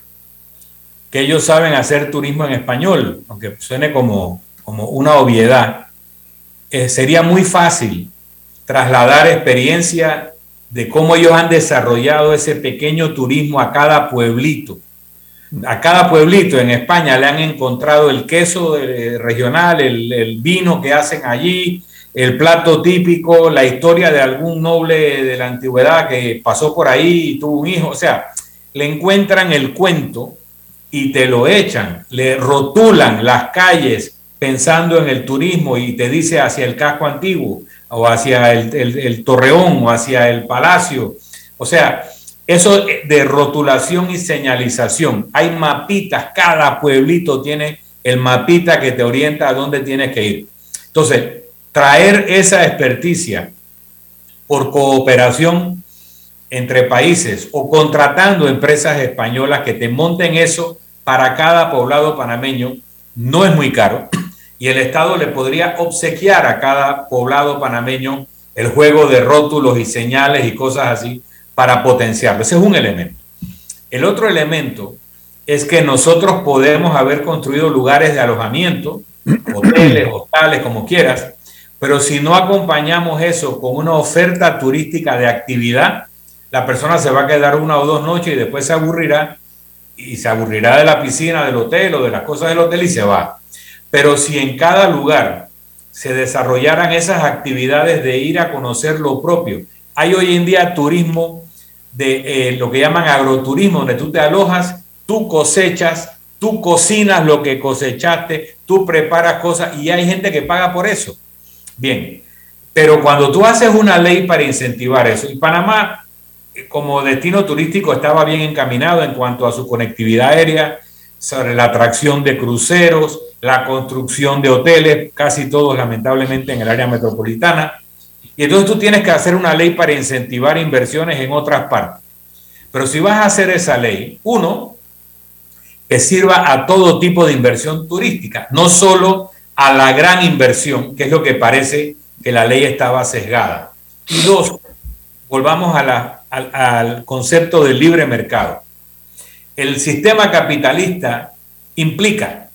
que ellos saben hacer turismo en español, aunque suene como, como una obviedad. Eh, sería muy fácil trasladar experiencia de cómo ellos han desarrollado ese pequeño turismo a cada pueblito. A cada pueblito en España le han encontrado el queso regional, el, vino que hacen allí, el plato típico, la historia de algún noble de la antigüedad que pasó por ahí y tuvo un hijo. O sea, le encuentran el cuento y te lo echan, le rotulan las calles pensando en el turismo y te dice hacia el casco antiguo o hacia el, torreón o hacia el palacio. O sea, eso de rotulación y señalización. Hay mapitas, cada pueblito tiene el mapita que te orienta a dónde tienes que ir. Entonces, traer esa experticia por cooperación entre países o contratando empresas españolas que te monten eso para cada poblado panameño no es muy caro y el Estado le podría obsequiar a cada poblado panameño el juego de rótulos y señales y cosas así para potenciarlo. Ese es un elemento. El otro elemento es que nosotros podemos haber construido lugares de alojamiento, [CLEARS THROAT] hoteles, hostales, como quieras, pero si no acompañamos eso con una oferta turística de actividad, la persona se va a quedar una o dos noches y después se aburrirá y se aburrirá de la piscina del hotel o de las cosas del hotel y se va. Pero si en cada lugar se desarrollaran esas actividades de ir a conocer lo propio, hay hoy en día turismo de eh, lo que llaman agroturismo, donde tú te alojas, tú cosechas, tú cocinas lo que cosechaste, tú preparas cosas y hay gente que paga por eso. Bien, pero cuando tú haces una ley para incentivar eso, y Panamá eh, como destino turístico estaba bien encaminado en cuanto a su conectividad aérea, sobre la atracción de cruceros, la construcción de hoteles, casi todos lamentablemente en el área metropolitana. Y entonces tú tienes que hacer una ley para incentivar inversiones en otras partes. Pero si vas a hacer esa ley, uno, que sirva a todo tipo de inversión turística, no solo a la gran inversión, que es lo que parece que la ley estaba sesgada. Y dos, volvamos al, al concepto del libre mercado. El sistema capitalista implica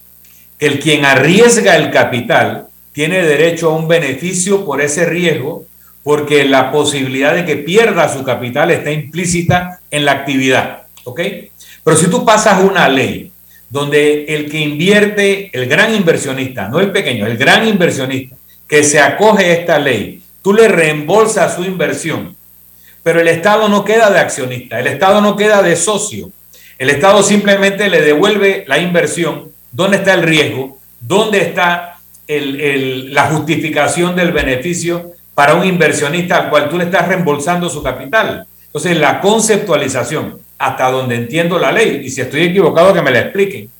el quien arriesga el capital tiene derecho a un beneficio por ese riesgo porque la posibilidad de que pierda su capital está implícita en la actividad. ¿Ok? Pero si tú pasas una ley donde el que invierte, el gran inversionista, no el pequeño, el gran inversionista, que se acoge a esta ley, tú le reembolsas su inversión, pero el Estado no queda de accionista, el Estado no queda de socio, el Estado simplemente le devuelve la inversión ¿Dónde está el riesgo? ¿Dónde está la justificación del beneficio para un inversionista al cual tú le estás reembolsando su capital? Entonces, la conceptualización, hasta donde entiendo la ley, y si estoy equivocado que me la expliquen,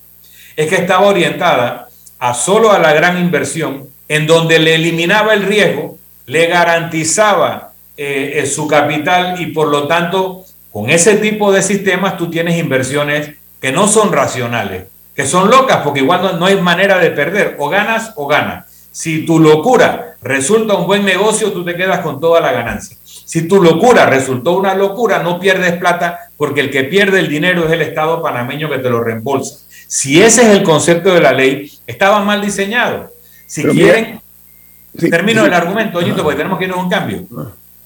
es que estaba orientada a solo a la gran inversión, en donde le eliminaba el riesgo, le garantizaba eh, eh, su capital y por lo tanto, con ese tipo de sistemas tú tienes inversiones que no son racionales, que son locas porque igual no, hay manera de perder, o ganas o ganas. Si tu locura resulta un buen negocio, tú te quedas con toda la ganancia. Si tu locura resultó una locura, no pierdes plata porque el que pierde el dinero es el Estado panameño que te lo reembolsa. Si ese es el concepto de la ley, estaba mal diseñado. Si quieren, termino el argumento, Oñito, porque tenemos que irnos a un cambio.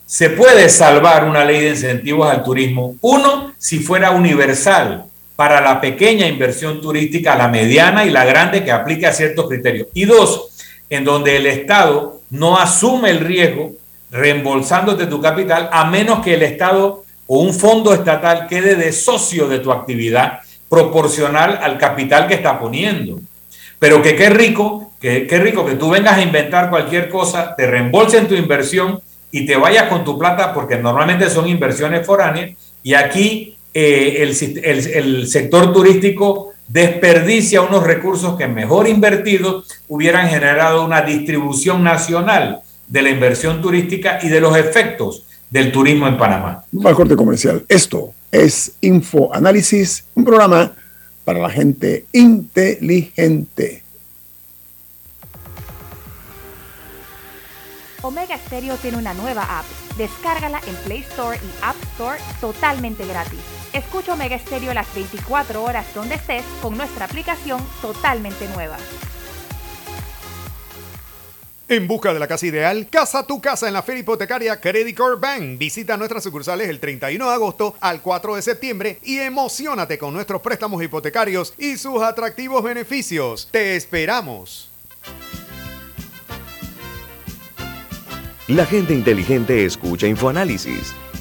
Se puede salvar una ley de incentivos al turismo. Uno, si fuera universal, para la pequeña inversión turística, la mediana y la grande que aplique a ciertos criterios. Y dos, en donde el Estado no asume el riesgo reembolsándote tu capital a menos que el Estado o un fondo estatal quede de socio de tu actividad proporcional al capital que está poniendo. Pero que qué rico, que qué rico que tú vengas a inventar cualquier cosa, te reembolsen tu inversión y te vayas con tu plata porque normalmente son inversiones foráneas y aquí eh, el, sector turístico desperdicia unos recursos que mejor invertidos hubieran generado una distribución nacional de la inversión turística y de los efectos del turismo en Panamá. Un corte comercial. Esto es Info Análisis, un programa para la gente inteligente. Omega Stereo tiene una nueva app. Descárgala en Play Store y App Store totalmente gratis. Escucha Omega Stereo las 24 horas donde estés con nuestra aplicación totalmente nueva. En busca de la casa ideal, casa tu casa en la feria hipotecaria Credit Core Bank. Visita nuestras sucursales el 31 de agosto al 4 de septiembre y emocionate con nuestros préstamos hipotecarios y sus atractivos beneficios. Te esperamos. La gente inteligente escucha InfoAnálisis.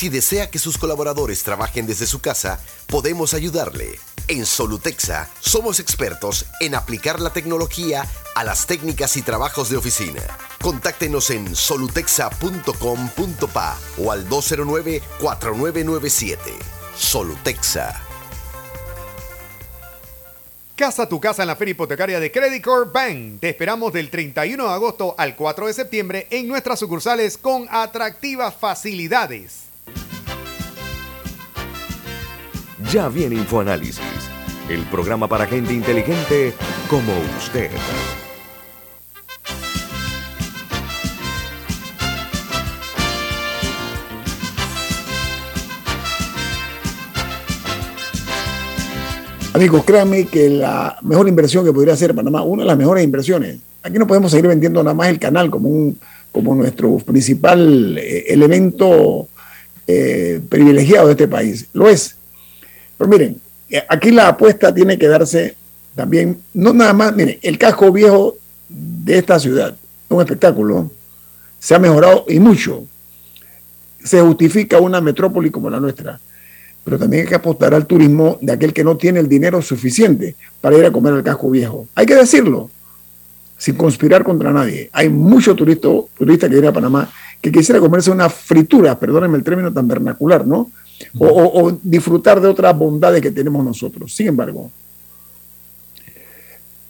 Si desea que sus colaboradores trabajen desde su casa, podemos ayudarle. En Solutexa somos expertos en aplicar la tecnología a las técnicas y trabajos de oficina. Contáctenos en solutexa.com.pa o al 209-4997. Solutexa. Casa tu casa en la feria hipotecaria de Credit Corp Bank. Te esperamos del 31 de agosto al 4 de septiembre en nuestras sucursales con atractivas facilidades. Ya viene InfoAnálisis, el programa para gente inteligente como usted. Amigos, créanme que la mejor inversión que podría hacer Panamá, una de las mejores inversiones, aquí no podemos seguir vendiendo nada más el canal como, como nuestro principal eh, elemento eh, privilegiado de este país. Lo es. Pero miren, eh, aquí la apuesta tiene que darse también, no nada más, miren, el casco viejo de esta ciudad, un espectáculo, se ha mejorado y mucho. Se justifica una metrópoli como la nuestra. Pero también hay que apostar al turismo de aquel que no tiene el dinero suficiente para ir a comer al casco viejo. Hay que decirlo, sin conspirar contra nadie. Hay muchos turistas turista que vienen a Panamá que quisiera comerse una fritura, perdónenme el término tan vernacular, ¿no? O, disfrutar de otras bondades que tenemos nosotros. Sin embargo,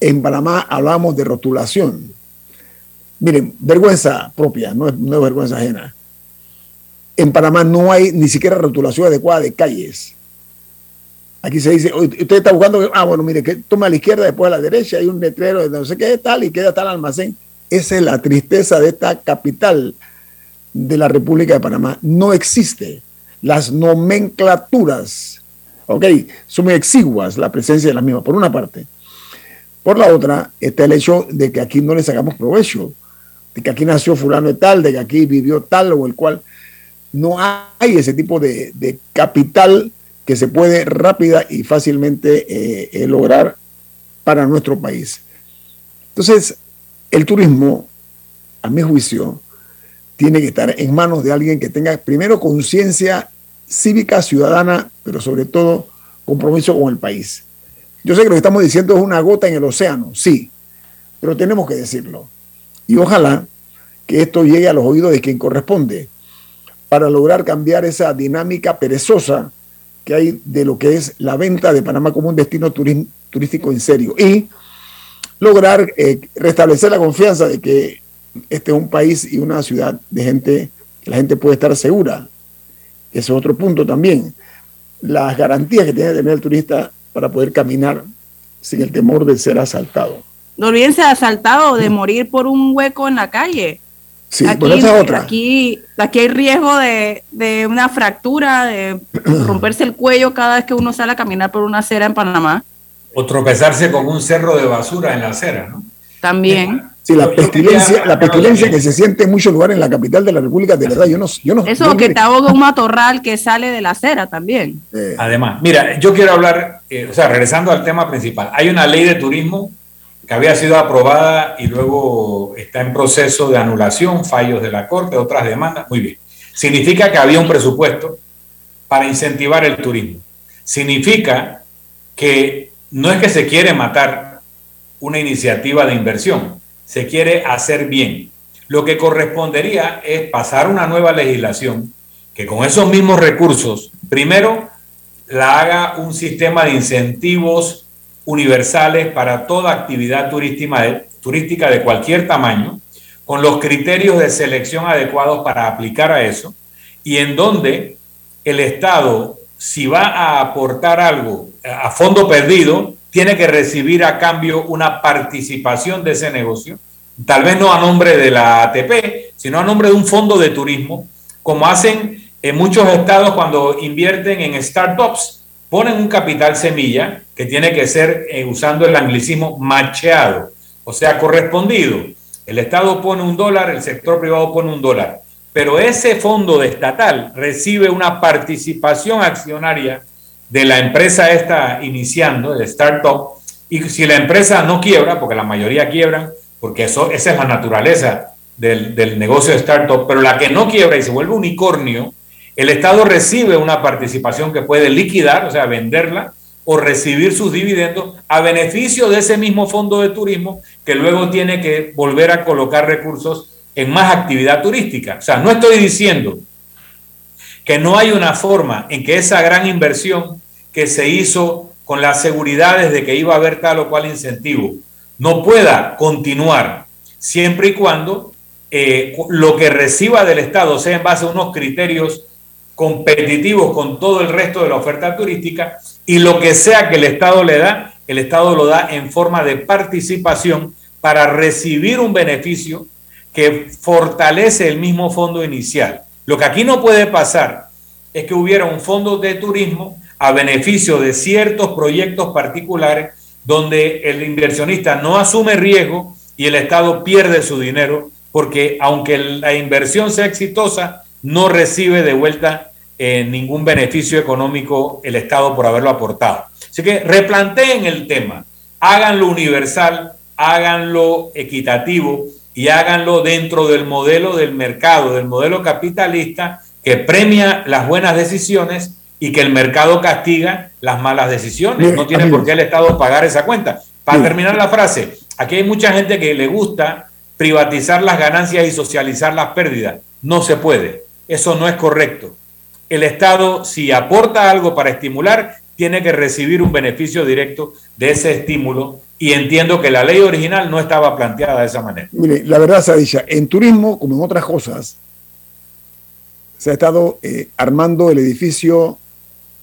en Panamá hablamos de rotulación. Miren, vergüenza propia, no es, vergüenza ajena. En Panamá no hay ni siquiera rotulación adecuada de calles. Aquí se dice, usted está buscando, ah, bueno, mire, que toma a la izquierda, después a la derecha, hay un letrero de no sé qué tal y queda tal almacén. Esa es la tristeza de esta capital de la República de Panamá. No existe las nomenclaturas, ¿ok? Son muy exiguas la presencia de las mismas, por una parte. Por la otra, está el hecho de que aquí no le sacamos provecho, de que aquí nació fulano de tal, de que aquí vivió tal o el cual. No hay ese tipo de, capital que se puede rápida y fácilmente eh, eh, lograr para nuestro país. Entonces, el turismo, a mi juicio, tiene que estar en manos de alguien que tenga primero conciencia cívica, ciudadana, pero sobre todo compromiso con el país. Yo sé que lo que estamos diciendo es una gota en el océano, sí, pero tenemos que decirlo. Y ojalá que esto llegue a los oídos de quien corresponde para lograr cambiar esa dinámica perezosa que hay de lo que es la venta de Panamá como un destino turístico en serio y lograr eh, restablecer la confianza de que este es un país y una ciudad de gente que la gente puede estar segura. Ese es otro punto también. Las garantías que tiene que tener el turista para poder caminar sin el temor de ser asaltado. No olvídense de asaltado o de morir por un hueco en la calle. Sí, aquí, esa es otra. Aquí, aquí hay riesgo de, de una fractura, de [CLEARS THROAT] romperse el cuello cada vez que uno sale a caminar por una acera en Panamá. O tropezarse con un cerro de basura en la acera, ¿no? También. Sí, la pestilencia, la pestilencia que se siente en muchos lugares en la capital de la República, de verdad, yo no, yo no Eso que te ahoga un matorral que sale de la acera también. Además, mira, yo quiero hablar, eh, o sea, regresando al tema principal, hay una ley de turismo que había sido aprobada y luego está en proceso de anulación, fallos de la Corte, otras demandas. Muy bien. Significa que había un presupuesto para incentivar el turismo. Significa que no es que se quiere matar una iniciativa de inversión, se quiere hacer bien. Lo que correspondería es pasar una nueva legislación que con esos mismos recursos, primero, la haga un sistema de incentivos universales para toda actividad turística de cualquier tamaño, con los criterios de selección adecuados para aplicar a eso, y en donde el Estado, si va a aportar algo a fondo perdido, tiene que recibir a cambio una participación de ese negocio, tal vez no a nombre de la ATP, sino a nombre de un fondo de turismo, como hacen en muchos estados cuando invierten en startups, ponen un capital semilla que tiene que ser, eh, usando el anglicismo, macheado, o sea, correspondido. El Estado pone un dólar, el sector privado pone un dólar, pero ese fondo estatal recibe una participación accionaria de la empresa esta iniciando, el startup, y si la empresa no quiebra, porque la mayoría quiebran, porque eso, esa es la naturaleza del, del negocio de startup, pero la que no quiebra y se vuelve unicornio, el Estado recibe una participación que puede liquidar, o sea, venderla, o recibir sus dividendos a beneficio de ese mismo fondo de turismo que luego tiene que volver a colocar recursos en más actividad turística. O sea, no estoy diciendo que no hay una forma en que esa gran inversión que se hizo con las seguridades de que iba a haber tal o cual incentivo no pueda continuar siempre y cuando eh, lo que reciba del Estado sea en base a unos criterios competitivos con todo el resto de la oferta turística y lo que sea que el Estado le da, el Estado lo da en forma de participación para recibir un beneficio que fortalece el mismo fondo inicial. Lo que aquí no puede pasar es que hubiera un fondo de turismo a beneficio de ciertos proyectos particulares donde el inversionista no asume riesgo y el Estado pierde su dinero porque aunque la inversión sea exitosa, no recibe de vuelta eh, ningún beneficio económico el Estado por haberlo aportado. Así que replanteen el tema, háganlo universal, háganlo equitativo y háganlo dentro del modelo del mercado, del modelo capitalista que premia las buenas decisiones y que el mercado castiga las malas decisiones. No tiene por qué el Estado pagar esa cuenta. Para terminar la frase, aquí hay mucha gente que le gusta privatizar las ganancias y socializar las pérdidas. No se puede. Eso no es correcto el Estado, si aporta algo para estimular, tiene que recibir un beneficio directo de ese estímulo y entiendo que la ley original no estaba planteada de esa manera. Mire, la verdad se dicho, en turismo, como en otras cosas, se ha estado eh, armando el edificio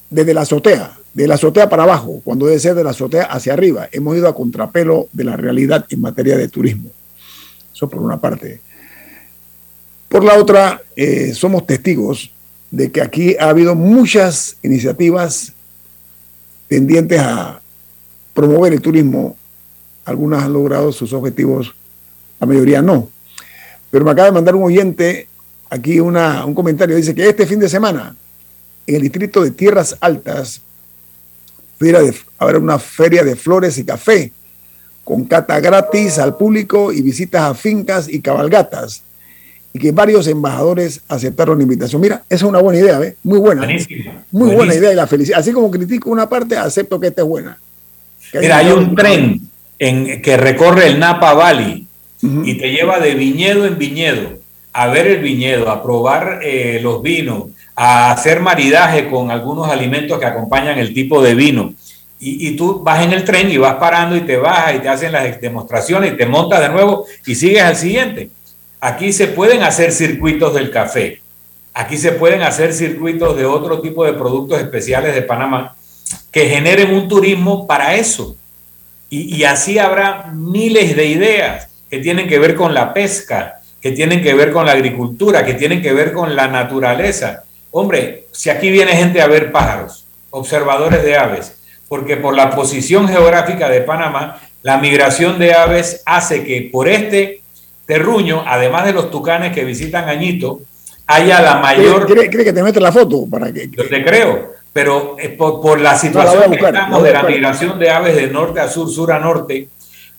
desde la azotea, de la azotea para abajo, cuando debe ser de la azotea hacia arriba. Hemos ido a contrapelo de la realidad en materia de turismo. Eso por una parte. Por la otra, eh, somos testigos de que aquí ha habido muchas iniciativas tendientes a promover el turismo. Algunas han logrado sus objetivos, la mayoría no. Pero me acaba de mandar un oyente aquí una, un comentario. Dice que este fin de semana, en el distrito de Tierras Altas, habrá una feria de flores y café con cata gratis al público y visitas a fincas y cabalgatas y que varios embajadores aceptaron la invitación. Mira, esa es una buena idea, ¿eh? Muy buena. Muy buena idea y la felicidad. Así como critico una parte, acepto que esta es buena. Mira, hay un tren en, que recorre el Napa Valley y te lleva de viñedo en viñedo a ver el viñedo, a probar eh, los vinos, a hacer maridaje con algunos alimentos que acompañan el tipo de vino. Y, y, tú vas en el tren y vas parando y te bajas y te hacen las demostraciones y te montas de nuevo y sigues al siguiente. Aquí se pueden hacer circuitos del café. Aquí se pueden hacer circuitos de otro tipo de productos especiales de Panamá que generen un turismo para eso. Y, así habrá miles de ideas que tienen que ver con la pesca, que tienen que ver con la agricultura, que tienen que ver con la naturaleza. Hombre, si aquí viene gente a ver pájaros, observadores de aves, porque por la posición geográfica de Panamá, la migración de aves hace que por este terruño, además de los tucanes que visitan Añito, haya la mayor... ¿Cree, que te mete la foto? para que Yo te creo, pero por, la situación que estamos de la migración de aves de norte a sur, sur a norte,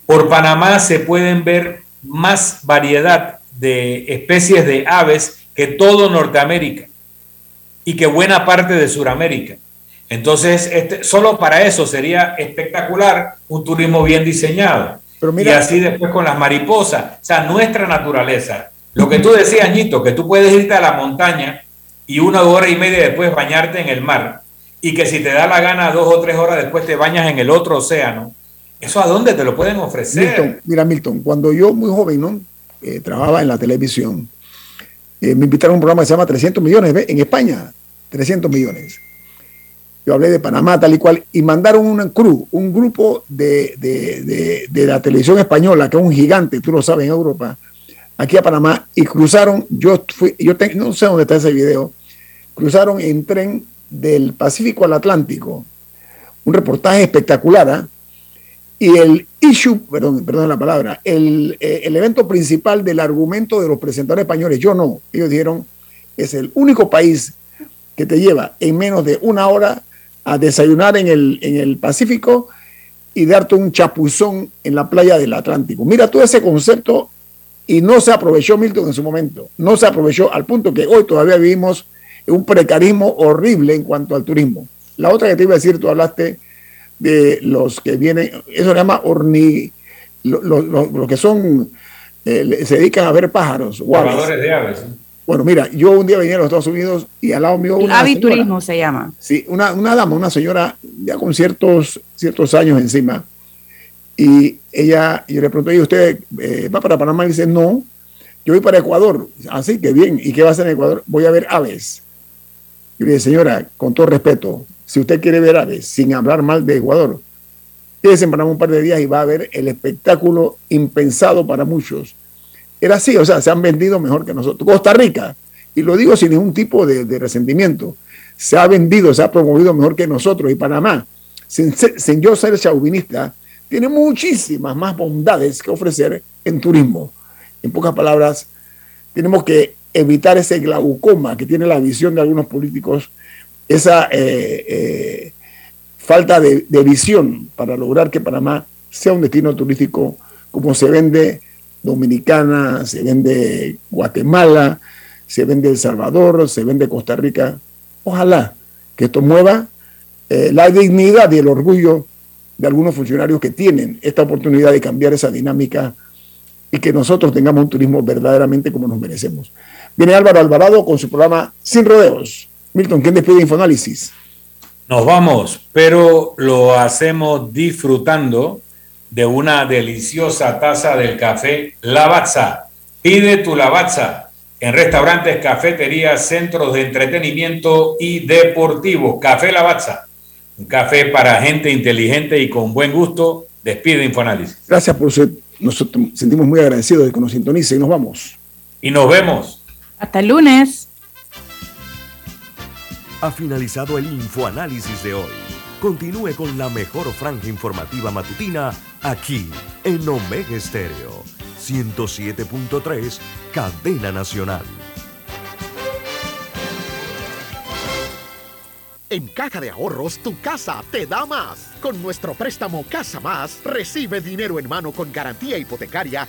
Por Panamá se pueden ver más variedad de especies de aves que todo Norteamérica y que buena parte de Sudamérica. Entonces, este, solo para eso sería espectacular un turismo bien diseñado. y así después con las mariposas, o sea, nuestra naturaleza. Lo que tú decías, Ñito, que tú puedes irte a la montaña y una hora y media después bañarte en el mar y que si te da la gana dos o tres horas después te bañas en el otro océano. ¿Eso a dónde te lo pueden ofrecer? mira, Milton, cuando yo muy joven ¿no? Eh, trabajaba en la televisión, eh, me invitaron a un programa que se llama 300 millones en España, 300 millones. Yo hablé de Panamá tal y cual, y mandaron un crew, un grupo de, de, la televisión española, que es un gigante, tú lo sabes, en Europa, aquí a Panamá, y cruzaron, yo fui, yo no sé dónde está ese video, cruzaron en tren del Pacífico al Atlántico. Un reportaje espectacular. ¿ah? Y el issue, perdón, perdón la palabra, el, eh, el, evento principal del argumento de los presentadores españoles, yo no, ellos dijeron, es el único país que te lleva en menos de una hora a desayunar en el, en el Pacífico y darte un chapuzón en la playa del Atlántico. Mira todo ese concepto y no se aprovechó Milton en su momento, no se aprovechó al punto que hoy todavía vivimos un precarismo horrible en cuanto al turismo. La otra que te iba a decir, tú hablaste de los que vienen, eso se llama orni, los lo, que son, eh, se dedican a ver pájaros. De aves. Bueno, mira, yo un día venía a los Estados Unidos y al lado mío una Aviturismo se llama. Sí, una, una, dama, una señora ya con ciertos, ciertos años encima. Y ella, yo le pregunté, ¿y usted eh, va para Panamá? Y dice, no, yo voy para Ecuador. Así que bien, ¿y qué va a hacer en Ecuador? Voy a ver aves. Yo le dije, señora, con todo respeto, si usted quiere ver aves sin hablar mal de Ecuador, quédese en Panamá un par de días y va a ver el espectáculo impensado para muchos. Era así, o sea, se han vendido mejor que nosotros. Costa Rica, y lo digo sin ningún tipo de, resentimiento, se ha vendido, se ha promovido mejor que nosotros. Y Panamá, sin, yo ser chauvinista, tiene muchísimas más bondades que ofrecer en turismo. En pocas palabras, tenemos que evitar ese glaucoma que tiene la visión de algunos políticos, esa eh, eh, falta de, visión para lograr que Panamá sea un destino turístico como se vende Dominicana, se vende Guatemala, se vende El Salvador, se vende Costa Rica. Ojalá que esto mueva eh, la dignidad y el orgullo de algunos funcionarios que tienen esta oportunidad de cambiar esa dinámica y que nosotros tengamos un turismo verdaderamente como nos merecemos. Viene Álvaro Alvarado con su programa Sin Rodeos. Milton, ¿quién despide Infoanálisis? Nos vamos, pero lo hacemos disfrutando de una deliciosa taza del café Lavazza. Pide tu Lavazza en restaurantes, cafeterías, centros de entretenimiento y deportivos. Café Lavazza, un café para gente inteligente y con buen gusto. Despide Infoanálisis. Gracias por ser. Nos sentimos muy agradecidos de que nos sintonice y nos vamos. Y nos vemos. Hasta el lunes. Ha finalizado el infoanálisis de hoy. Continúe con la mejor franja informativa matutina aquí en Omega Estéreo 107.3, Cadena Nacional. En Caja de Ahorros, tu casa te da más. Con nuestro préstamo Casa Más, recibe dinero en mano con garantía hipotecaria